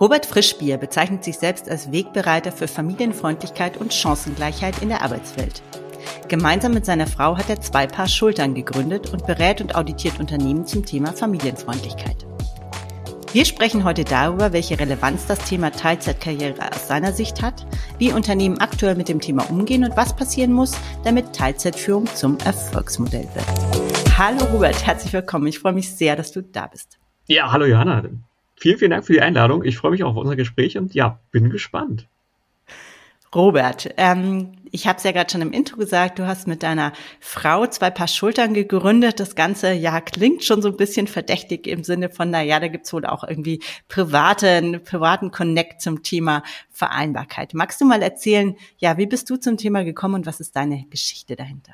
Robert Frischbier bezeichnet sich selbst als Wegbereiter für Familienfreundlichkeit und Chancengleichheit in der Arbeitswelt. Gemeinsam mit seiner Frau hat er zwei Paar Schultern gegründet und berät und auditiert Unternehmen zum Thema Familienfreundlichkeit. Wir sprechen heute darüber, welche Relevanz das Thema Teilzeitkarriere aus seiner Sicht hat, wie Unternehmen aktuell mit dem Thema umgehen und was passieren muss, damit Teilzeitführung zum Erfolgsmodell wird. Hallo Robert, herzlich willkommen. Ich freue mich sehr, dass du da bist. Ja, hallo Johanna. Vielen, vielen Dank für die Einladung. Ich freue mich auf unser Gespräch und ja, bin gespannt. Robert, ähm, ich habe es ja gerade schon im Intro gesagt, du hast mit deiner Frau zwei Paar Schultern gegründet. Das Ganze, ja, klingt schon so ein bisschen verdächtig im Sinne von, na ja, da gibt's wohl auch irgendwie privaten, privaten Connect zum Thema Vereinbarkeit. Magst du mal erzählen, ja, wie bist du zum Thema gekommen und was ist deine Geschichte dahinter?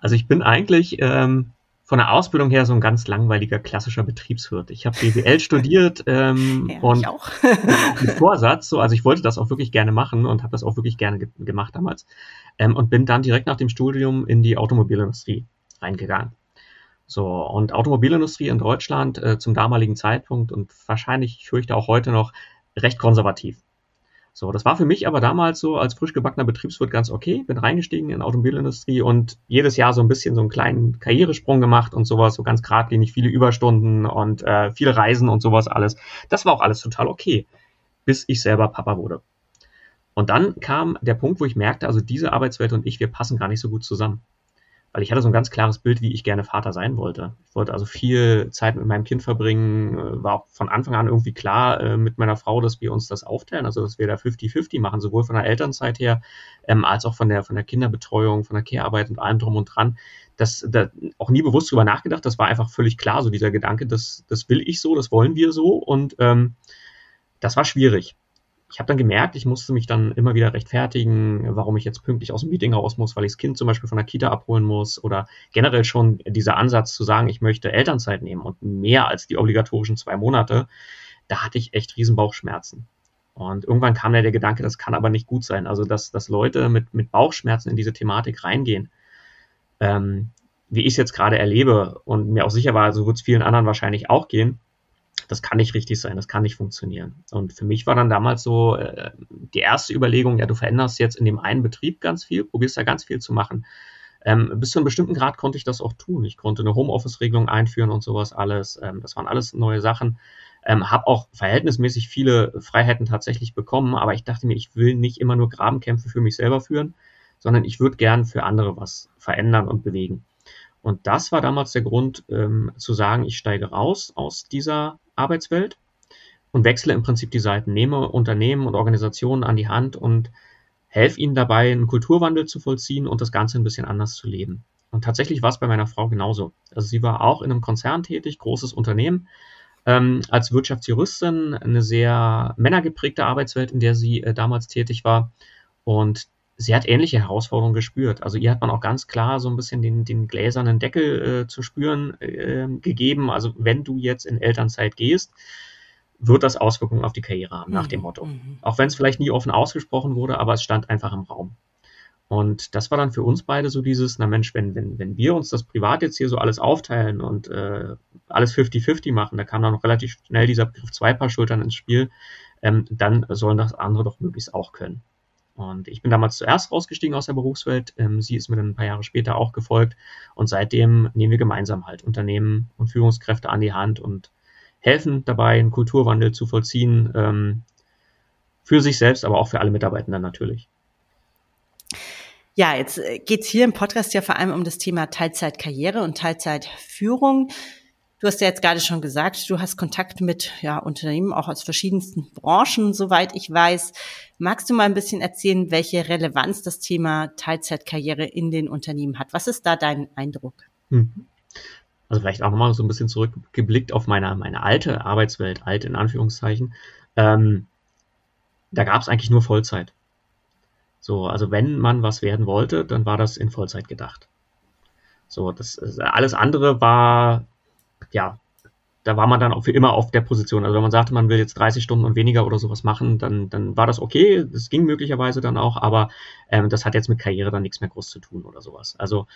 Also ich bin eigentlich ähm, von der Ausbildung her so ein ganz langweiliger klassischer Betriebswirt. Ich habe BWL studiert ähm, ja, und auch. mit Vorsatz, so, also ich wollte das auch wirklich gerne machen und habe das auch wirklich gerne ge gemacht damals ähm, und bin dann direkt nach dem Studium in die Automobilindustrie reingegangen. So, und Automobilindustrie in Deutschland äh, zum damaligen Zeitpunkt und wahrscheinlich, ich fürchte auch heute noch, recht konservativ. So, das war für mich aber damals so als frisch gebackener Betriebswirt ganz okay. Bin reingestiegen in Automobilindustrie und jedes Jahr so ein bisschen so einen kleinen Karrieresprung gemacht und sowas, so ganz geradlinig, viele Überstunden und äh, viele Reisen und sowas alles. Das war auch alles total okay, bis ich selber Papa wurde. Und dann kam der Punkt, wo ich merkte, also diese Arbeitswelt und ich, wir passen gar nicht so gut zusammen weil ich hatte so ein ganz klares Bild, wie ich gerne Vater sein wollte. Ich wollte also viel Zeit mit meinem Kind verbringen, äh, war von Anfang an irgendwie klar äh, mit meiner Frau, dass wir uns das aufteilen, also dass wir da 50-50 machen, sowohl von der Elternzeit her, ähm, als auch von der, von der Kinderbetreuung, von der Care-Arbeit und allem drum und dran. Das, da auch nie bewusst drüber nachgedacht, das war einfach völlig klar, so dieser Gedanke, das, das will ich so, das wollen wir so und ähm, das war schwierig ich habe dann gemerkt, ich musste mich dann immer wieder rechtfertigen, warum ich jetzt pünktlich aus dem Meeting raus muss, weil ich das Kind zum Beispiel von der Kita abholen muss oder generell schon dieser Ansatz zu sagen, ich möchte Elternzeit nehmen und mehr als die obligatorischen zwei Monate, da hatte ich echt riesen Bauchschmerzen. Und irgendwann kam ja der Gedanke, das kann aber nicht gut sein. Also, dass, dass Leute mit, mit Bauchschmerzen in diese Thematik reingehen, ähm, wie ich es jetzt gerade erlebe und mir auch sicher war, so wird es vielen anderen wahrscheinlich auch gehen, das kann nicht richtig sein, das kann nicht funktionieren. Und für mich war dann damals so äh, die erste Überlegung, ja, du veränderst jetzt in dem einen Betrieb ganz viel, probierst da ganz viel zu machen. Ähm, bis zu einem bestimmten Grad konnte ich das auch tun. Ich konnte eine Homeoffice-Regelung einführen und sowas alles. Ähm, das waren alles neue Sachen. Ähm, habe auch verhältnismäßig viele Freiheiten tatsächlich bekommen, aber ich dachte mir, ich will nicht immer nur Grabenkämpfe für mich selber führen, sondern ich würde gern für andere was verändern und bewegen. Und das war damals der Grund, ähm, zu sagen, ich steige raus aus dieser Arbeitswelt und wechsle im Prinzip die Seiten, nehme Unternehmen und Organisationen an die Hand und helfe ihnen dabei, einen Kulturwandel zu vollziehen und das Ganze ein bisschen anders zu leben. Und tatsächlich war es bei meiner Frau genauso. Also sie war auch in einem Konzern tätig, großes Unternehmen, ähm, als Wirtschaftsjuristin, eine sehr männergeprägte Arbeitswelt, in der sie äh, damals tätig war. Und sie hat ähnliche Herausforderungen gespürt. Also ihr hat man auch ganz klar so ein bisschen den, den gläsernen Deckel äh, zu spüren äh, gegeben. Also wenn du jetzt in Elternzeit gehst, wird das Auswirkungen auf die Karriere haben, nach dem mhm, Motto. Mhm. Auch wenn es vielleicht nie offen ausgesprochen wurde, aber es stand einfach im Raum. Und das war dann für uns beide so dieses, na Mensch, wenn, wenn, wenn wir uns das privat jetzt hier so alles aufteilen und äh, alles 50-50 machen, da kam dann noch relativ schnell dieser Begriff zwei Paar Schultern ins Spiel, ähm, dann sollen das andere doch möglichst auch können. Und ich bin damals zuerst rausgestiegen aus der Berufswelt. Ähm, sie ist mir dann ein paar Jahre später auch gefolgt. Und seitdem nehmen wir gemeinsam halt Unternehmen und Führungskräfte an die Hand und helfen dabei, einen Kulturwandel zu vollziehen. Ähm, für sich selbst, aber auch für alle Mitarbeitenden natürlich. Ja, jetzt äh, geht's hier im Podcast ja vor allem um das Thema Teilzeitkarriere und Teilzeitführung. Du hast ja jetzt gerade schon gesagt, du hast Kontakt mit ja, Unternehmen auch aus verschiedensten Branchen, soweit ich weiß. Magst du mal ein bisschen erzählen, welche Relevanz das Thema Teilzeitkarriere in den Unternehmen hat? Was ist da dein Eindruck? Mhm. Also vielleicht auch nochmal so ein bisschen zurückgeblickt auf meine, meine alte Arbeitswelt, alt in Anführungszeichen. Ähm, da gab es eigentlich nur Vollzeit. So, also wenn man was werden wollte, dann war das in Vollzeit gedacht. So, das alles andere war ja, da war man dann auch für immer auf der Position. Also wenn man sagte, man will jetzt 30 Stunden und weniger oder sowas machen, dann, dann war das okay. Das ging möglicherweise dann auch, aber ähm, das hat jetzt mit Karriere dann nichts mehr groß zu tun oder sowas. Also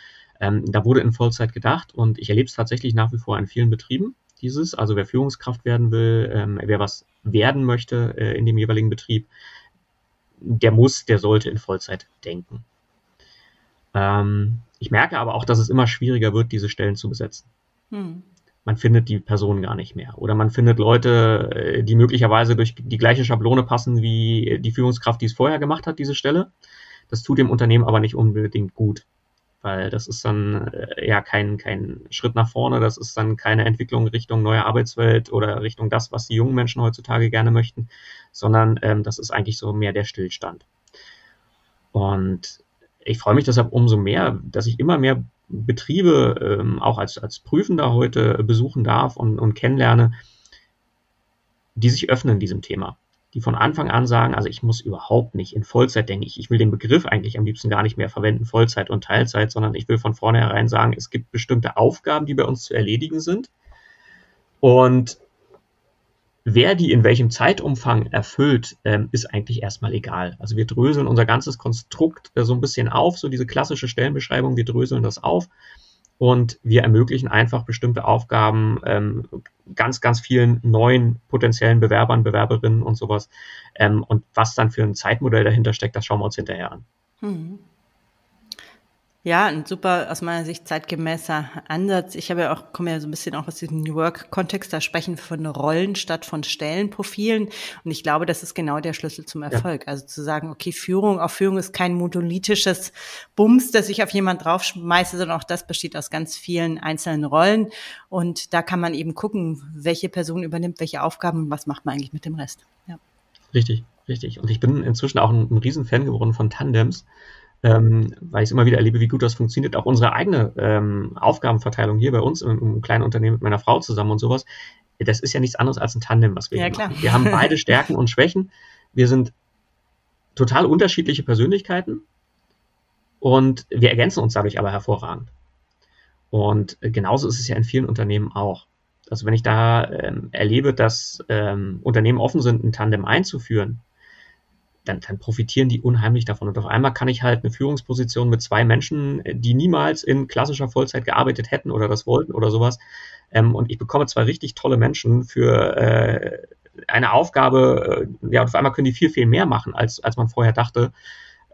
ähm, da wurde in Vollzeit gedacht und ich erlebe es tatsächlich nach wie vor in vielen Betrieben. dieses, also wer Führungskraft werden will, ähm, wer was werden möchte äh, in dem jeweiligen Betrieb, der muss, der sollte in Vollzeit denken. Ähm, ich merke aber auch, dass es immer schwieriger wird, diese Stellen zu besetzen. Hm. Man findet die Personen gar nicht mehr. Oder man findet Leute, äh, die möglicherweise durch die gleiche Schablone passen wie die Führungskraft, die es vorher gemacht hat, diese Stelle. Das tut dem Unternehmen aber nicht unbedingt gut weil das ist dann äh, ja kein, kein Schritt nach vorne, das ist dann keine Entwicklung Richtung neue Arbeitswelt oder Richtung das, was die jungen Menschen heutzutage gerne möchten, sondern ähm, das ist eigentlich so mehr der Stillstand. Und ich freue mich deshalb umso mehr, dass ich immer mehr Betriebe ähm, auch als, als Prüfender heute besuchen darf und, und kennenlerne, die sich öffnen diesem Thema die von Anfang an sagen, also ich muss überhaupt nicht in Vollzeit denken. Ich, ich will den Begriff eigentlich am liebsten gar nicht mehr verwenden, Vollzeit und Teilzeit, sondern ich will von vornherein sagen, es gibt bestimmte Aufgaben, die bei uns zu erledigen sind. Und wer die in welchem Zeitumfang erfüllt, ähm, ist eigentlich erstmal egal. Also wir dröseln unser ganzes Konstrukt äh, so ein bisschen auf, so diese klassische Stellenbeschreibung, wir dröseln das auf und wir ermöglichen einfach bestimmte Aufgaben ähm, ganz, ganz vielen neuen potenziellen Bewerbern, Bewerberinnen und sowas. Ähm, und was dann für ein Zeitmodell dahinter steckt, das schauen wir uns hinterher an. Mhm. Ja, ein super, aus meiner Sicht zeitgemäßer Ansatz. Ich habe ja auch, komme ja so ein bisschen auch aus diesem New Work-Kontext, da sprechen wir von Rollen statt von Stellenprofilen. Und ich glaube, das ist genau der Schlüssel zum Erfolg. Ja. Also zu sagen, okay, Führung, auch Führung ist kein monolithisches Bums, das ich auf jemand draufschmeiße, sondern auch das besteht aus ganz vielen einzelnen Rollen. Und da kann man eben gucken, welche Person übernimmt welche Aufgaben und was macht man eigentlich mit dem Rest. Ja. Richtig, richtig. Und ich bin inzwischen auch ein, ein Riesenfan geworden von Tandems ähm, weil ich immer wieder erlebe, wie gut das funktioniert. Auch unsere eigene ähm, Aufgabenverteilung hier bei uns im, im, kleinen Unternehmen mit meiner Frau zusammen und sowas, das ist ja nichts anderes als ein Tandem, was wir ja, klar. machen. Wir haben beide Stärken und Schwächen. Wir sind total unterschiedliche Persönlichkeiten und wir ergänzen uns dadurch aber hervorragend. Und genauso ist es ja in vielen Unternehmen auch. Also wenn ich da ähm, erlebe, dass ähm, Unternehmen offen sind, ein Tandem einzuführen, dann, dann profitieren die unheimlich davon. Und auf einmal kann ich halt eine Führungsposition mit zwei Menschen, die niemals in klassischer Vollzeit gearbeitet hätten oder das wollten oder sowas. Ähm, und ich bekomme zwei richtig tolle Menschen für äh, eine Aufgabe, äh, ja, und auf einmal können die viel, viel mehr machen, als, als man vorher dachte,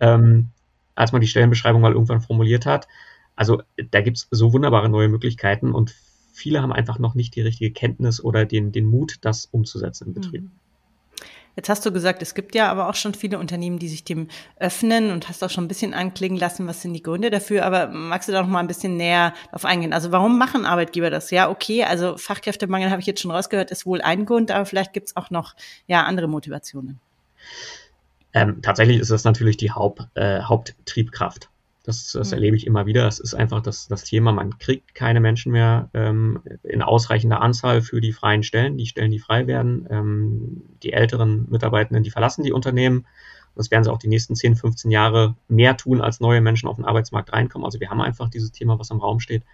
ähm, als man die Stellenbeschreibung mal irgendwann formuliert hat. Also da gibt's so wunderbare neue Möglichkeiten und viele haben einfach noch nicht die richtige Kenntnis oder den, den Mut, das umzusetzen im Betrieb. Mhm. Jetzt hast du gesagt, es gibt ja aber auch schon viele Unternehmen, die sich dem öffnen und hast auch schon ein bisschen anklingen lassen, was sind die Gründe dafür. Aber magst du da noch mal ein bisschen näher auf eingehen? Also warum machen Arbeitgeber das? Ja, okay, also Fachkräftemangel habe ich jetzt schon rausgehört, ist wohl ein Grund, aber vielleicht gibt es auch noch ja, andere Motivationen. Ähm, tatsächlich ist das natürlich die Haupt, äh, Haupttriebkraft. Das, das mhm. erlebe ich immer wieder. Es ist einfach das, das Thema, man kriegt keine Menschen mehr ähm, in ausreichender Anzahl für die freien Stellen, die Stellen, die frei werden. Ähm, die älteren Mitarbeitenden, die verlassen die Unternehmen. Das werden sie auch die nächsten 10, 15 Jahre mehr tun, als neue Menschen auf den Arbeitsmarkt reinkommen. Also wir haben einfach dieses Thema, was im Raum steht.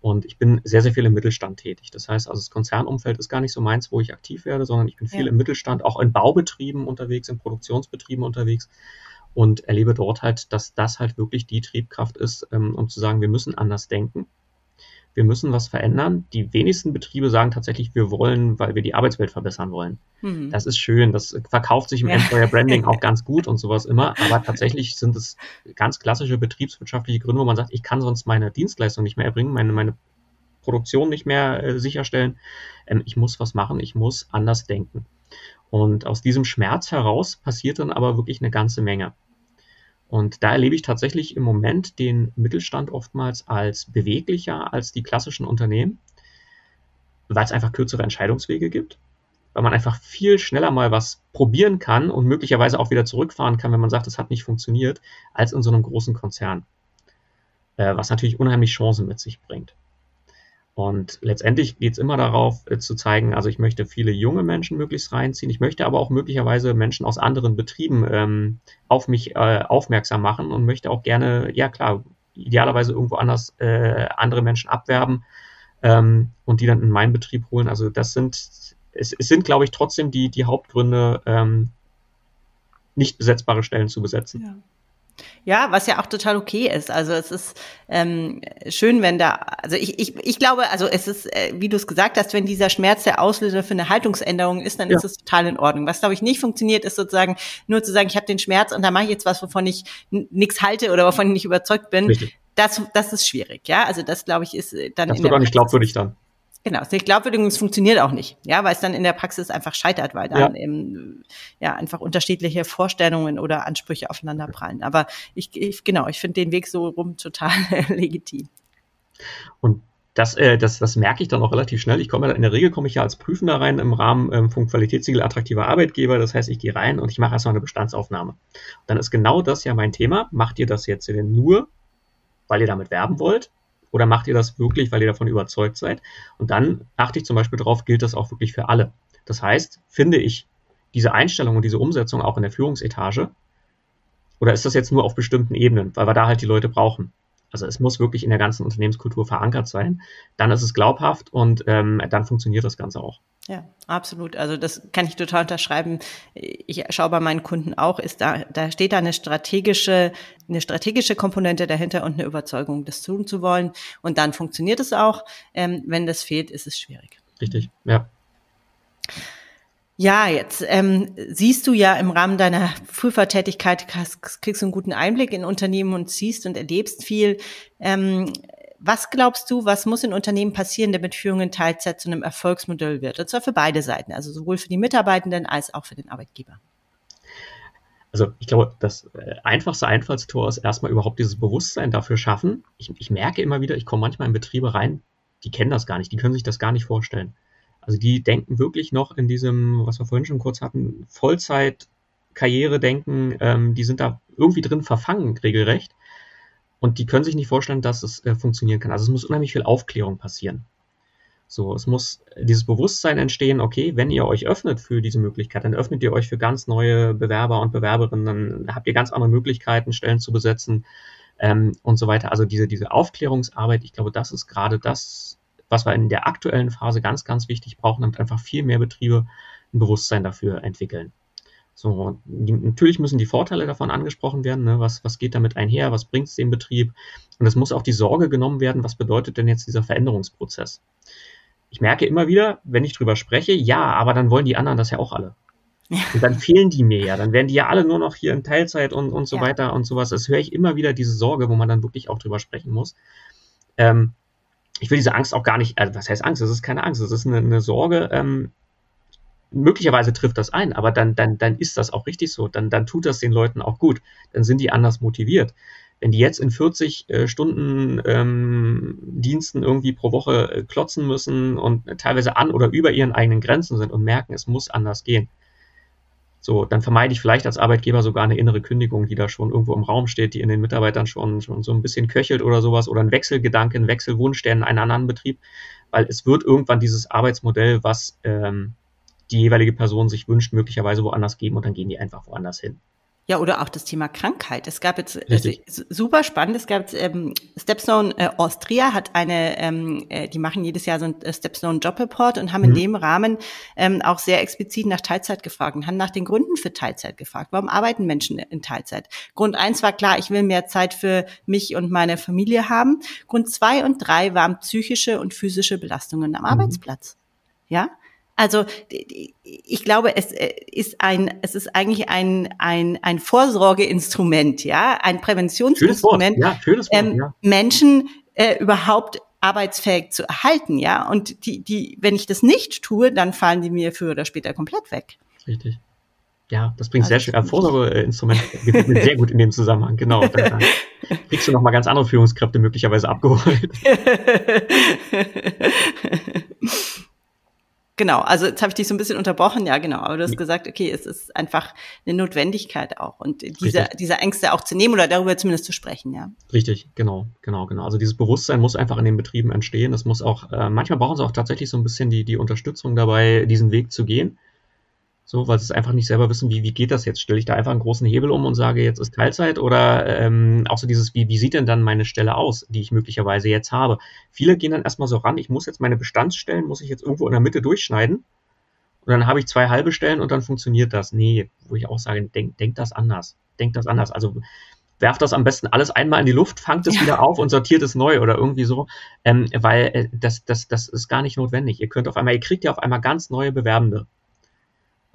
Und ich bin sehr, sehr viel im Mittelstand tätig. Das heißt, also das Konzernumfeld ist gar nicht so meins, wo ich aktiv werde, sondern ich bin viel ja. im Mittelstand, auch in Baubetrieben unterwegs, in Produktionsbetrieben unterwegs und erlebe dort halt, dass das halt wirklich die Triebkraft ist, ähm, um zu sagen, wir müssen anders denken. Wir müssen was verändern. Die wenigsten Betriebe sagen tatsächlich, wir wollen, weil wir die Arbeitswelt verbessern wollen. Mhm. Das ist schön. Das verkauft sich im ja. Employer Branding auch ganz gut und sowas immer. Aber tatsächlich sind es ganz klassische betriebswirtschaftliche Gründe, wo man sagt, ich kann sonst meine Dienstleistung nicht mehr erbringen, meine, meine Produktion nicht mehr äh, sicherstellen. Ähm, ich muss was machen. Ich muss anders denken. Und aus diesem Schmerz heraus passiert dann aber wirklich eine ganze Menge. Und da erlebe ich tatsächlich im Moment den Mittelstand oftmals als beweglicher als die klassischen Unternehmen, weil es einfach kürzere Entscheidungswege gibt, weil man einfach viel schneller mal was probieren kann und möglicherweise auch wieder zurückfahren kann, wenn man sagt, es hat nicht funktioniert, als in so einem großen Konzern. Äh, was natürlich unheimlich Chancen mit sich bringt. Und letztendlich geht es immer darauf äh, zu zeigen, also ich möchte viele junge Menschen möglichst reinziehen, ich möchte aber auch möglicherweise Menschen aus anderen Betrieben ähm, auf mich äh, aufmerksam machen und möchte auch gerne, ja klar, idealerweise irgendwo anders äh, andere Menschen abwerben ähm, und die dann in meinen Betrieb holen. Also das sind, es, es sind, glaube ich, trotzdem die, die Hauptgründe, ähm, nicht besetzbare Stellen zu besetzen. Ja. Ja, was ja auch total okay ist. Also es ist ähm, schön, wenn da, also ich, ich, ich glaube, also es ist, äh, wie du es gesagt hast, wenn dieser Schmerz der Auslöser für eine Haltungsänderung ist, dann ja. ist es total in Ordnung. Was, glaube ich, nicht funktioniert, ist sozusagen nur zu sagen, ich habe den Schmerz und da mache ich jetzt was, wovon ich nichts halte oder wovon ich nicht überzeugt bin. Richtig. Das, das ist schwierig, ja. Also das, glaube ich, ist äh, dann. Das wird auch nicht glaubwürdig dann. Genau, es ist nicht glaubwürdig und es funktioniert auch nicht, ja, weil es dann in der Praxis einfach scheitert, weil dann ja. eben, ja einfach unterschiedliche Vorstellungen oder Ansprüche aufeinander prallen. Aber ich, ich genau, ich finde den Weg so rum total legitim. Und das, äh, das, das merke ich dann auch relativ schnell. Ich komme in der Regel komme ich ja als Prüfender rein im Rahmen ähm, vom Qualitätssiegel attraktiver Arbeitgeber. Das heißt, ich gehe rein und ich mache erstmal eine Bestandsaufnahme. Und dann ist genau das ja mein Thema. Macht ihr das jetzt nur, weil ihr damit werben wollt? Oder macht ihr das wirklich, weil ihr davon überzeugt seid? Und dann achte ich zum Beispiel darauf, gilt das auch wirklich für alle. Das heißt, finde ich diese Einstellung und diese Umsetzung auch in der Führungsetage? Oder ist das jetzt nur auf bestimmten Ebenen, weil wir da halt die Leute brauchen? Also es muss wirklich in der ganzen Unternehmenskultur verankert sein. Dann ist es glaubhaft und ähm, dann funktioniert das Ganze auch. Ja, absolut. Also das kann ich total unterschreiben. Ich schaue bei meinen Kunden auch, ist da, da steht da eine strategische, eine strategische Komponente dahinter und eine Überzeugung, das tun zu wollen. Und dann funktioniert es auch. Ähm, wenn das fehlt, ist es schwierig. Richtig, ja. Ja, jetzt ähm, siehst du ja im Rahmen deiner Prüfertätigkeit, kriegst du einen guten Einblick in Unternehmen und siehst und erlebst viel. Ähm, was glaubst du, was muss in Unternehmen passieren, damit Führung in Teilzeit zu einem Erfolgsmodell wird? Und zwar für beide Seiten, also sowohl für die Mitarbeitenden als auch für den Arbeitgeber. Also ich glaube, das äh, einfachste Einfallstor ist erstmal überhaupt dieses Bewusstsein dafür schaffen. Ich, ich merke immer wieder, ich komme manchmal in Betriebe rein, die kennen das gar nicht, die können sich das gar nicht vorstellen. Also die denken wirklich noch in diesem, was wir vorhin schon kurz hatten, Vollzeit-Karriere denken, ähm, die sind da irgendwie drin verfangen, regelrecht. Und die können sich nicht vorstellen, dass es äh, funktionieren kann. Also es muss unheimlich viel Aufklärung passieren. So, es muss dieses Bewusstsein entstehen, okay, wenn ihr euch öffnet für diese Möglichkeit, dann öffnet ihr euch für ganz neue Bewerber und Bewerberinnen, dann habt ihr ganz andere Möglichkeiten, Stellen zu besetzen ähm, und so weiter. Also diese, diese Aufklärungsarbeit, ich glaube, das ist gerade das, was wir in der aktuellen Phase ganz, ganz wichtig brauchen, damit einfach viel mehr Betriebe ein Bewusstsein dafür entwickeln. So, die, natürlich müssen die Vorteile davon angesprochen werden. Ne? Was, was geht damit einher? Was bringt es dem Betrieb? Und es muss auch die Sorge genommen werden, was bedeutet denn jetzt dieser Veränderungsprozess? Ich merke immer wieder, wenn ich drüber spreche, ja, aber dann wollen die anderen das ja auch alle. Ja. Und dann fehlen die mir ja. Dann werden die ja alle nur noch hier in Teilzeit und, und so ja. weiter und sowas. Das höre ich immer wieder, diese Sorge, wo man dann wirklich auch drüber sprechen muss. Ähm, ich will diese Angst auch gar nicht, also was heißt Angst? Das ist keine Angst, das ist eine, eine Sorge, ähm, möglicherweise trifft das ein, aber dann, dann, dann ist das auch richtig so. Dann, dann tut das den Leuten auch gut. Dann sind die anders motiviert. Wenn die jetzt in 40 äh, Stunden ähm, Diensten irgendwie pro Woche äh, klotzen müssen und teilweise an oder über ihren eigenen Grenzen sind und merken, es muss anders gehen, so, dann vermeide ich vielleicht als Arbeitgeber sogar eine innere Kündigung, die da schon irgendwo im Raum steht, die in den Mitarbeitern schon, schon so ein bisschen köchelt oder sowas oder ein Wechselgedanke, ein Wechselwunsch, der in einen anderen Betrieb, weil es wird irgendwann dieses Arbeitsmodell, was ähm, die jeweilige Person sich wünscht, möglicherweise woanders geben und dann gehen die einfach woanders hin. Ja, oder auch das Thema Krankheit. Es gab jetzt also, super spannend. Es gab ähm, Stepstone äh, Austria hat eine, ähm, äh, die machen jedes Jahr so ein äh, Stepstone Job Report und haben mhm. in dem Rahmen ähm, auch sehr explizit nach Teilzeit gefragt und haben nach den Gründen für Teilzeit gefragt. Warum arbeiten Menschen in Teilzeit? Grund eins war klar, ich will mehr Zeit für mich und meine Familie haben. Grund zwei und drei waren psychische und physische Belastungen am mhm. Arbeitsplatz. Ja, also ich glaube, es äh, ist ein, es ist eigentlich ein ein ein Vorsorgeinstrument, ja, ein Präventionsinstrument, ja, Wort, ähm, ja. Menschen äh, überhaupt arbeitsfähig zu erhalten, ja. Und die die, wenn ich das nicht tue, dann fallen die mir früher oder später komplett weg. Richtig. Ja, das bringt also sehr schön. Äh, Vorsorgeinstrument gefällt mir sehr gut in dem Zusammenhang. Genau. Dann, kriegst du noch mal ganz andere Führungskräfte möglicherweise abgeholt. Genau, also jetzt habe ich dich so ein bisschen unterbrochen, ja genau, aber du hast gesagt, okay, es ist einfach eine Notwendigkeit auch und diese, diese Ängste auch zu nehmen oder darüber zumindest zu sprechen, ja. Richtig, genau, genau, genau. Also dieses Bewusstsein muss einfach in den Betrieben entstehen. Es muss auch, äh, manchmal brauchen sie auch tatsächlich so ein bisschen die, die Unterstützung dabei, diesen Weg zu gehen. So, weil sie es einfach nicht selber wissen, wie, wie geht das jetzt? Stelle ich da einfach einen großen Hebel um und sage, jetzt ist Teilzeit oder ähm, auch so dieses, wie, wie sieht denn dann meine Stelle aus, die ich möglicherweise jetzt habe? Viele gehen dann erstmal so ran, ich muss jetzt meine Bestandsstellen, muss ich jetzt irgendwo in der Mitte durchschneiden und dann habe ich zwei halbe Stellen und dann funktioniert das. Nee, wo ich auch sage, denk, denk das anders. Denk das anders. Also werft das am besten alles einmal in die Luft, fangt es ja. wieder auf und sortiert es neu oder irgendwie so, ähm, weil äh, das, das, das ist gar nicht notwendig. Ihr könnt auf einmal, ihr kriegt ja auf einmal ganz neue Bewerbende.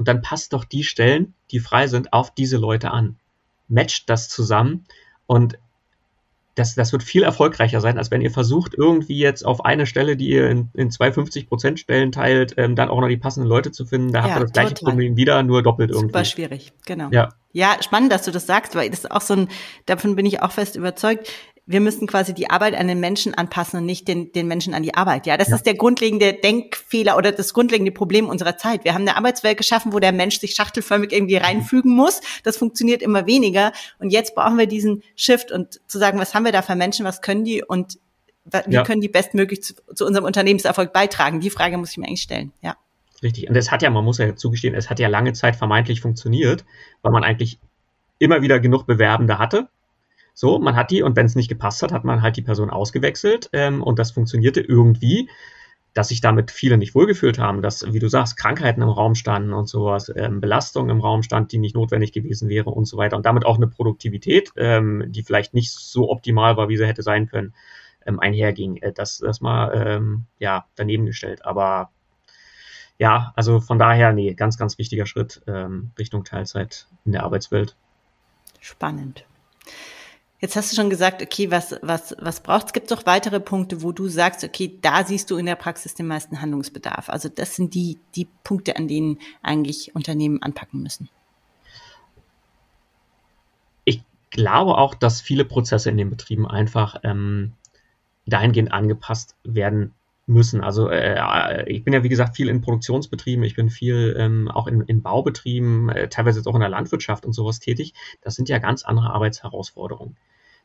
Und dann passt doch die Stellen, die frei sind, auf diese Leute an. Matcht das zusammen und das, das wird viel erfolgreicher sein, als wenn ihr versucht, irgendwie jetzt auf eine Stelle, die ihr in, in zwei 50% Stellen teilt, ähm, dann auch noch die passenden Leute zu finden. Da ja, habt ihr das gleiche total. Problem wieder, nur doppelt irgendwie. Super schwierig, genau. Ja. ja, spannend, dass du das sagst, weil das ist auch so ein, davon bin ich auch fest überzeugt wir müssen quasi die Arbeit an den Menschen anpassen und nicht den, den Menschen an die Arbeit. Ja, das ja. ist der grundlegende Denkfehler oder das grundlegende Problem unserer Zeit. Wir haben eine Arbeitswelt geschaffen, wo der Mensch sich schachtelförmig irgendwie reinfügen muss. Das funktioniert immer weniger. Und jetzt brauchen wir diesen Shift und zu sagen, was haben wir da für Menschen, was können die und wie ja. können die bestmöglich zu, zu unserem Unternehmenserfolg beitragen? Die Frage muss ich mir eigentlich stellen. Ja. Richtig. Und es hat ja, man muss ja zugestehen, es hat ja lange Zeit vermeintlich funktioniert, weil man eigentlich immer wieder genug Bewerbende hatte so, man hat die und wenn es nicht gepasst hat, hat man halt die Person ausgewechselt ähm, und das funktionierte irgendwie, dass sich damit viele nicht wohlgefühlt haben, dass, wie du sagst, Krankheiten im Raum standen und sowas, ähm, Belastung im Raum stand, die nicht notwendig gewesen wäre und so weiter und damit auch eine Produktivität, ähm, die vielleicht nicht so optimal war, wie sie hätte sein können, ähm, einherging. Äh, das, das mal ähm, ja daneben gestellt, aber ja, also von daher, nee, ganz, ganz wichtiger Schritt ähm, Richtung Teilzeit in der Arbeitswelt. Spannend. Jetzt hast du schon gesagt, okay, was, was, was braucht es? Gibt es noch weitere Punkte, wo du sagst, okay, da siehst du in der Praxis den meisten Handlungsbedarf? Also das sind die, die Punkte, an denen eigentlich Unternehmen anpacken müssen. Ich glaube auch, dass viele Prozesse in den Betrieben einfach ähm, dahingehend angepasst werden müssen. Also äh, ich bin ja wie gesagt viel in Produktionsbetrieben, ich bin viel ähm, auch in, in Baubetrieben, äh, teilweise jetzt auch in der Landwirtschaft und sowas tätig. Das sind ja ganz andere Arbeitsherausforderungen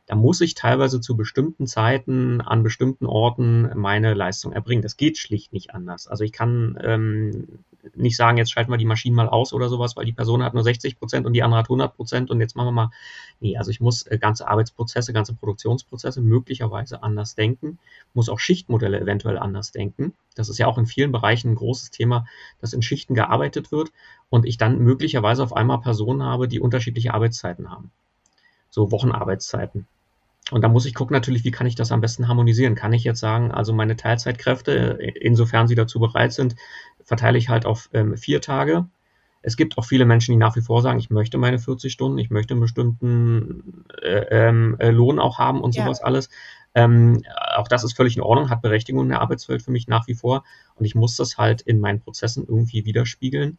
da muss ich teilweise zu bestimmten Zeiten an bestimmten Orten meine Leistung erbringen. Das geht schlicht nicht anders. Also ich kann ähm, nicht sagen, jetzt schalten wir die Maschinen mal aus oder sowas, weil die Person hat nur 60 Prozent und die andere hat 100 Prozent und jetzt machen wir mal. Nee, also ich muss äh, ganze Arbeitsprozesse, ganze Produktionsprozesse möglicherweise anders denken, muss auch Schichtmodelle eventuell anders denken. Das ist ja auch in vielen Bereichen ein großes Thema, dass in Schichten gearbeitet wird und ich dann möglicherweise auf einmal Personen habe, die unterschiedliche Arbeitszeiten haben. So Wochenarbeitszeiten. Und da muss ich gucken natürlich, wie kann ich das am besten harmonisieren? Kann ich jetzt sagen, also meine Teilzeitkräfte, insofern sie dazu bereit sind, verteile ich halt auf ähm, vier Tage. Es gibt auch viele Menschen, die nach wie vor sagen, ich möchte meine 40 Stunden, ich möchte einen bestimmten äh, ähm, äh, Lohn auch haben und ja. sowas alles. Ähm, auch das ist völlig in Ordnung, hat Berechtigung in der Arbeitswelt für mich nach wie vor. Und ich muss das halt in meinen Prozessen irgendwie widerspiegeln.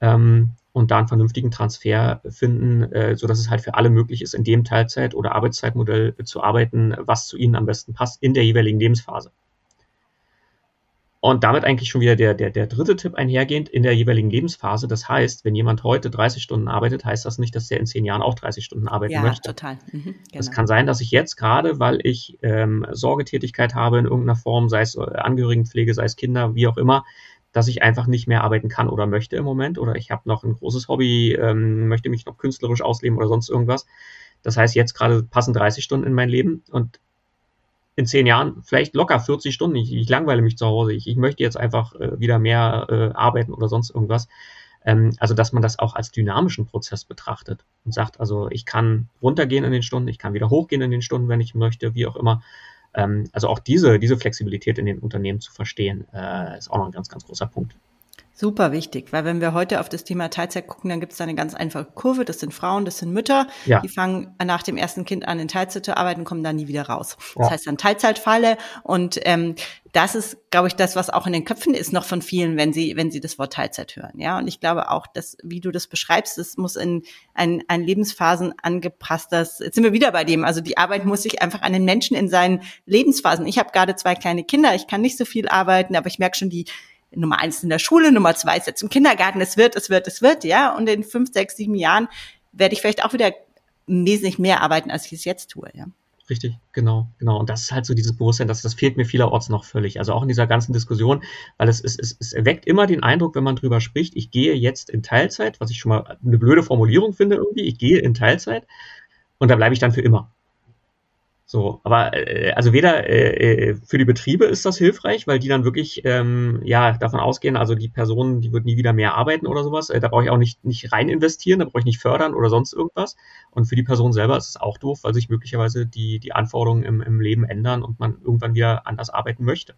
Ähm, und da einen vernünftigen Transfer finden, äh, so dass es halt für alle möglich ist, in dem Teilzeit- oder Arbeitszeitmodell zu arbeiten, was zu ihnen am besten passt in der jeweiligen Lebensphase. Und damit eigentlich schon wieder der, der, der dritte Tipp einhergehend in der jeweiligen Lebensphase. Das heißt, wenn jemand heute 30 Stunden arbeitet, heißt das nicht, dass er in zehn Jahren auch 30 Stunden arbeiten ja, möchte. Ja, total. Mhm, genau. Es kann sein, dass ich jetzt gerade, weil ich ähm, Sorgetätigkeit habe in irgendeiner Form, sei es äh, Angehörigenpflege, sei es Kinder, wie auch immer, dass ich einfach nicht mehr arbeiten kann oder möchte im Moment oder ich habe noch ein großes Hobby, ähm, möchte mich noch künstlerisch ausleben oder sonst irgendwas. Das heißt, jetzt gerade passen 30 Stunden in mein Leben und in zehn Jahren vielleicht locker 40 Stunden. Ich, ich langweile mich zu Hause. Ich, ich möchte jetzt einfach äh, wieder mehr äh, arbeiten oder sonst irgendwas. Ähm, also, dass man das auch als dynamischen Prozess betrachtet und sagt, also ich kann runtergehen in den Stunden, ich kann wieder hochgehen in den Stunden, wenn ich möchte, wie auch immer. Ähm, also auch diese, diese Flexibilität in den Unternehmen zu verstehen, äh, ist auch noch ein ganz, ganz großer Punkt. Super wichtig, weil wenn wir heute auf das Thema Teilzeit gucken, dann gibt es da eine ganz einfache Kurve. Das sind Frauen, das sind Mütter. Ja. Die fangen nach dem ersten Kind an, in Teilzeit zu arbeiten, kommen dann nie wieder raus. Ja. Das heißt dann Teilzeitfalle. Und ähm, das ist, glaube ich, das, was auch in den Köpfen ist noch von vielen, wenn sie, wenn sie das Wort Teilzeit hören. Ja, und ich glaube auch, dass, wie du das beschreibst, es muss in ein, ein Lebensphasen angepasst, das, jetzt sind wir wieder bei dem. Also die Arbeit muss sich einfach an den Menschen in seinen Lebensphasen. Ich habe gerade zwei kleine Kinder, ich kann nicht so viel arbeiten, aber ich merke schon, die Nummer eins in der Schule, Nummer zwei ist jetzt im Kindergarten, es wird, es wird, es wird, ja. Und in fünf, sechs, sieben Jahren werde ich vielleicht auch wieder wesentlich mehr arbeiten, als ich es jetzt tue, ja. Richtig, genau, genau. Und das ist halt so dieses Bewusstsein, dass das fehlt mir vielerorts noch völlig. Also auch in dieser ganzen Diskussion, weil es, es, es, es erweckt immer den Eindruck, wenn man drüber spricht, ich gehe jetzt in Teilzeit, was ich schon mal eine blöde Formulierung finde irgendwie, ich gehe in Teilzeit und da bleibe ich dann für immer. So, aber äh, also weder äh, äh, für die Betriebe ist das hilfreich, weil die dann wirklich ähm, ja davon ausgehen, also die Person, die wird nie wieder mehr arbeiten oder sowas. Äh, da brauche ich auch nicht nicht rein investieren, da brauche ich nicht fördern oder sonst irgendwas. Und für die Person selber ist es auch doof, weil sich möglicherweise die die Anforderungen im, im Leben ändern und man irgendwann wieder anders arbeiten möchte.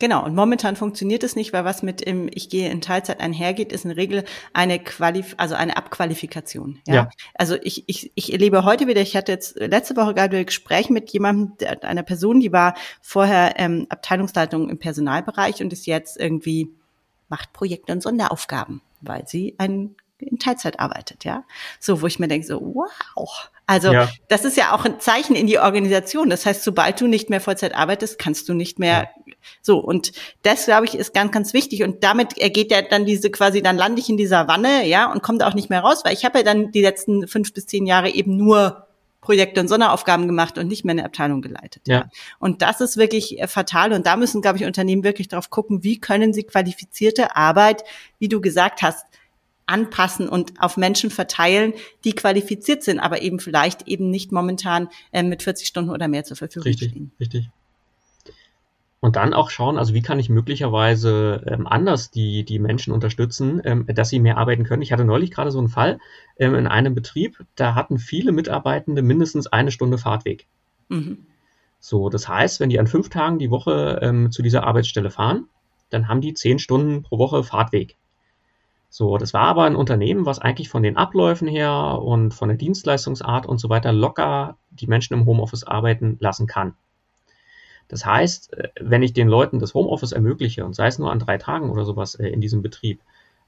Genau, und momentan funktioniert es nicht, weil was mit im Ich gehe in Teilzeit einhergeht, ist in der Regel eine Qualif also eine Abqualifikation. Ja? ja. Also ich, ich, ich erlebe heute wieder, ich hatte jetzt letzte Woche gerade ein Gespräch mit jemandem, einer Person, die war vorher ähm, Abteilungsleitung im Personalbereich und ist jetzt irgendwie, macht Projekte und Sonderaufgaben, weil sie ein in Teilzeit arbeitet, ja. So, wo ich mir denke, so, wow. Also, ja. das ist ja auch ein Zeichen in die Organisation. Das heißt, sobald du nicht mehr Vollzeit arbeitest, kannst du nicht mehr ja. So. Und das, glaube ich, ist ganz, ganz wichtig. Und damit ergeht ja dann diese quasi, dann lande ich in dieser Wanne, ja, und komme da auch nicht mehr raus, weil ich habe ja dann die letzten fünf bis zehn Jahre eben nur Projekte und Sonderaufgaben gemacht und nicht mehr eine Abteilung geleitet. Ja. Und das ist wirklich äh, fatal. Und da müssen, glaube ich, Unternehmen wirklich darauf gucken, wie können sie qualifizierte Arbeit, wie du gesagt hast, anpassen und auf Menschen verteilen, die qualifiziert sind, aber eben vielleicht eben nicht momentan äh, mit 40 Stunden oder mehr zur Verfügung richtig, stehen. Richtig. Und dann auch schauen, also wie kann ich möglicherweise ähm, anders die, die Menschen unterstützen, ähm, dass sie mehr arbeiten können. Ich hatte neulich gerade so einen Fall ähm, in einem Betrieb, da hatten viele Mitarbeitende mindestens eine Stunde Fahrtweg. Mhm. So, das heißt, wenn die an fünf Tagen die Woche ähm, zu dieser Arbeitsstelle fahren, dann haben die zehn Stunden pro Woche Fahrtweg. So, das war aber ein Unternehmen, was eigentlich von den Abläufen her und von der Dienstleistungsart und so weiter locker die Menschen im Homeoffice arbeiten lassen kann. Das heißt, äh, wenn ich den Leuten das Homeoffice ermögliche und sei es nur an drei Tagen oder sowas äh, in diesem Betrieb,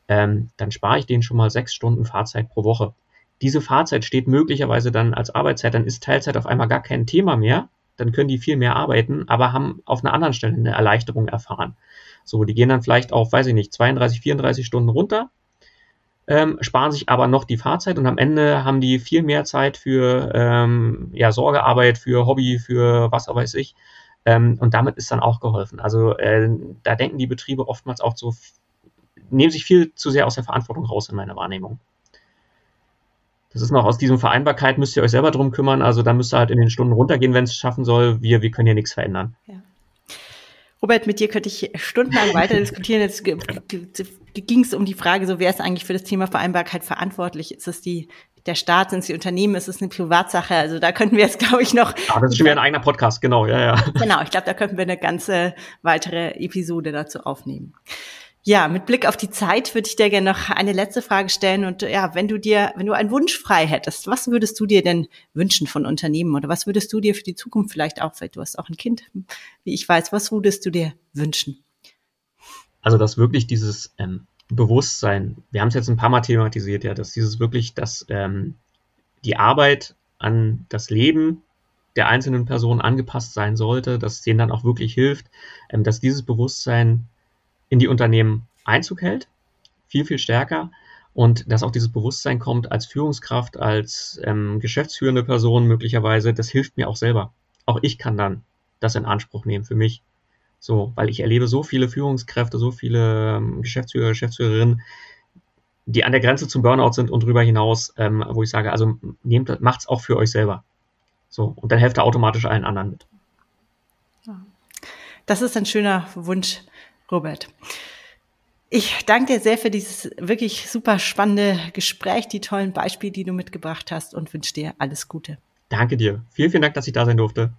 ähm, dann spare ich denen schon mal sechs Stunden Fahrzeit pro Woche. Diese Fahrzeit steht möglicherweise dann als Arbeitszeit, dann ist Teilzeit auf einmal gar kein Thema mehr, dann können die viel mehr arbeiten, aber haben auf einer anderen Stelle eine Erleichterung erfahren. So, die gehen dann vielleicht auf, weiß ich nicht, 32, 34 Stunden runter, ähm, sparen sich aber noch die Fahrzeit und am Ende haben die viel mehr Zeit für ähm, ja, Sorgearbeit, für Hobby, für was weiß ich. Ähm, und damit ist dann auch geholfen. Also äh, da denken die Betriebe oftmals auch so, nehmen sich viel zu sehr aus der Verantwortung raus in meiner Wahrnehmung. Das ist noch aus diesem Vereinbarkeit, müsst ihr euch selber drum kümmern. Also da müsst ihr halt in den Stunden runtergehen, wenn es schaffen soll. Wir, wir können ja nichts verändern. Ja. Robert, mit dir könnte ich stundenlang weiter diskutieren. Jetzt ging es um die Frage, so wer ist eigentlich für das Thema Vereinbarkeit verantwortlich? Ist es die der Staat, sind es die Unternehmen, ist es eine Privatsache? Also da könnten wir jetzt, glaube ich, noch. Ah, das ist schon wieder ein eigener Podcast, genau, ja, ja. Genau, ich glaube, da könnten wir eine ganze weitere Episode dazu aufnehmen. Ja, mit Blick auf die Zeit würde ich dir gerne noch eine letzte Frage stellen. Und ja, wenn du dir, wenn du einen Wunsch frei hättest, was würdest du dir denn wünschen von Unternehmen? Oder was würdest du dir für die Zukunft vielleicht auch, weil du hast auch ein Kind, wie ich weiß, was würdest du dir wünschen? Also, dass wirklich dieses ähm, Bewusstsein, wir haben es jetzt ein paar Mal thematisiert, ja, dass dieses wirklich, dass ähm, die Arbeit an das Leben der einzelnen Person angepasst sein sollte, dass denen dann auch wirklich hilft, ähm, dass dieses Bewusstsein in die Unternehmen Einzug hält, viel, viel stärker. Und dass auch dieses Bewusstsein kommt als Führungskraft, als ähm, geschäftsführende Person möglicherweise, das hilft mir auch selber. Auch ich kann dann das in Anspruch nehmen für mich. So, weil ich erlebe so viele Führungskräfte, so viele ähm, Geschäftsführer, Geschäftsführerinnen, die an der Grenze zum Burnout sind und darüber hinaus, ähm, wo ich sage, also nehmt, macht's auch für euch selber. So, und dann helft ihr automatisch allen anderen mit. Das ist ein schöner Wunsch, Robert. Ich danke dir sehr für dieses wirklich super spannende Gespräch, die tollen Beispiele, die du mitgebracht hast und wünsche dir alles Gute. Danke dir. Vielen, vielen Dank, dass ich da sein durfte.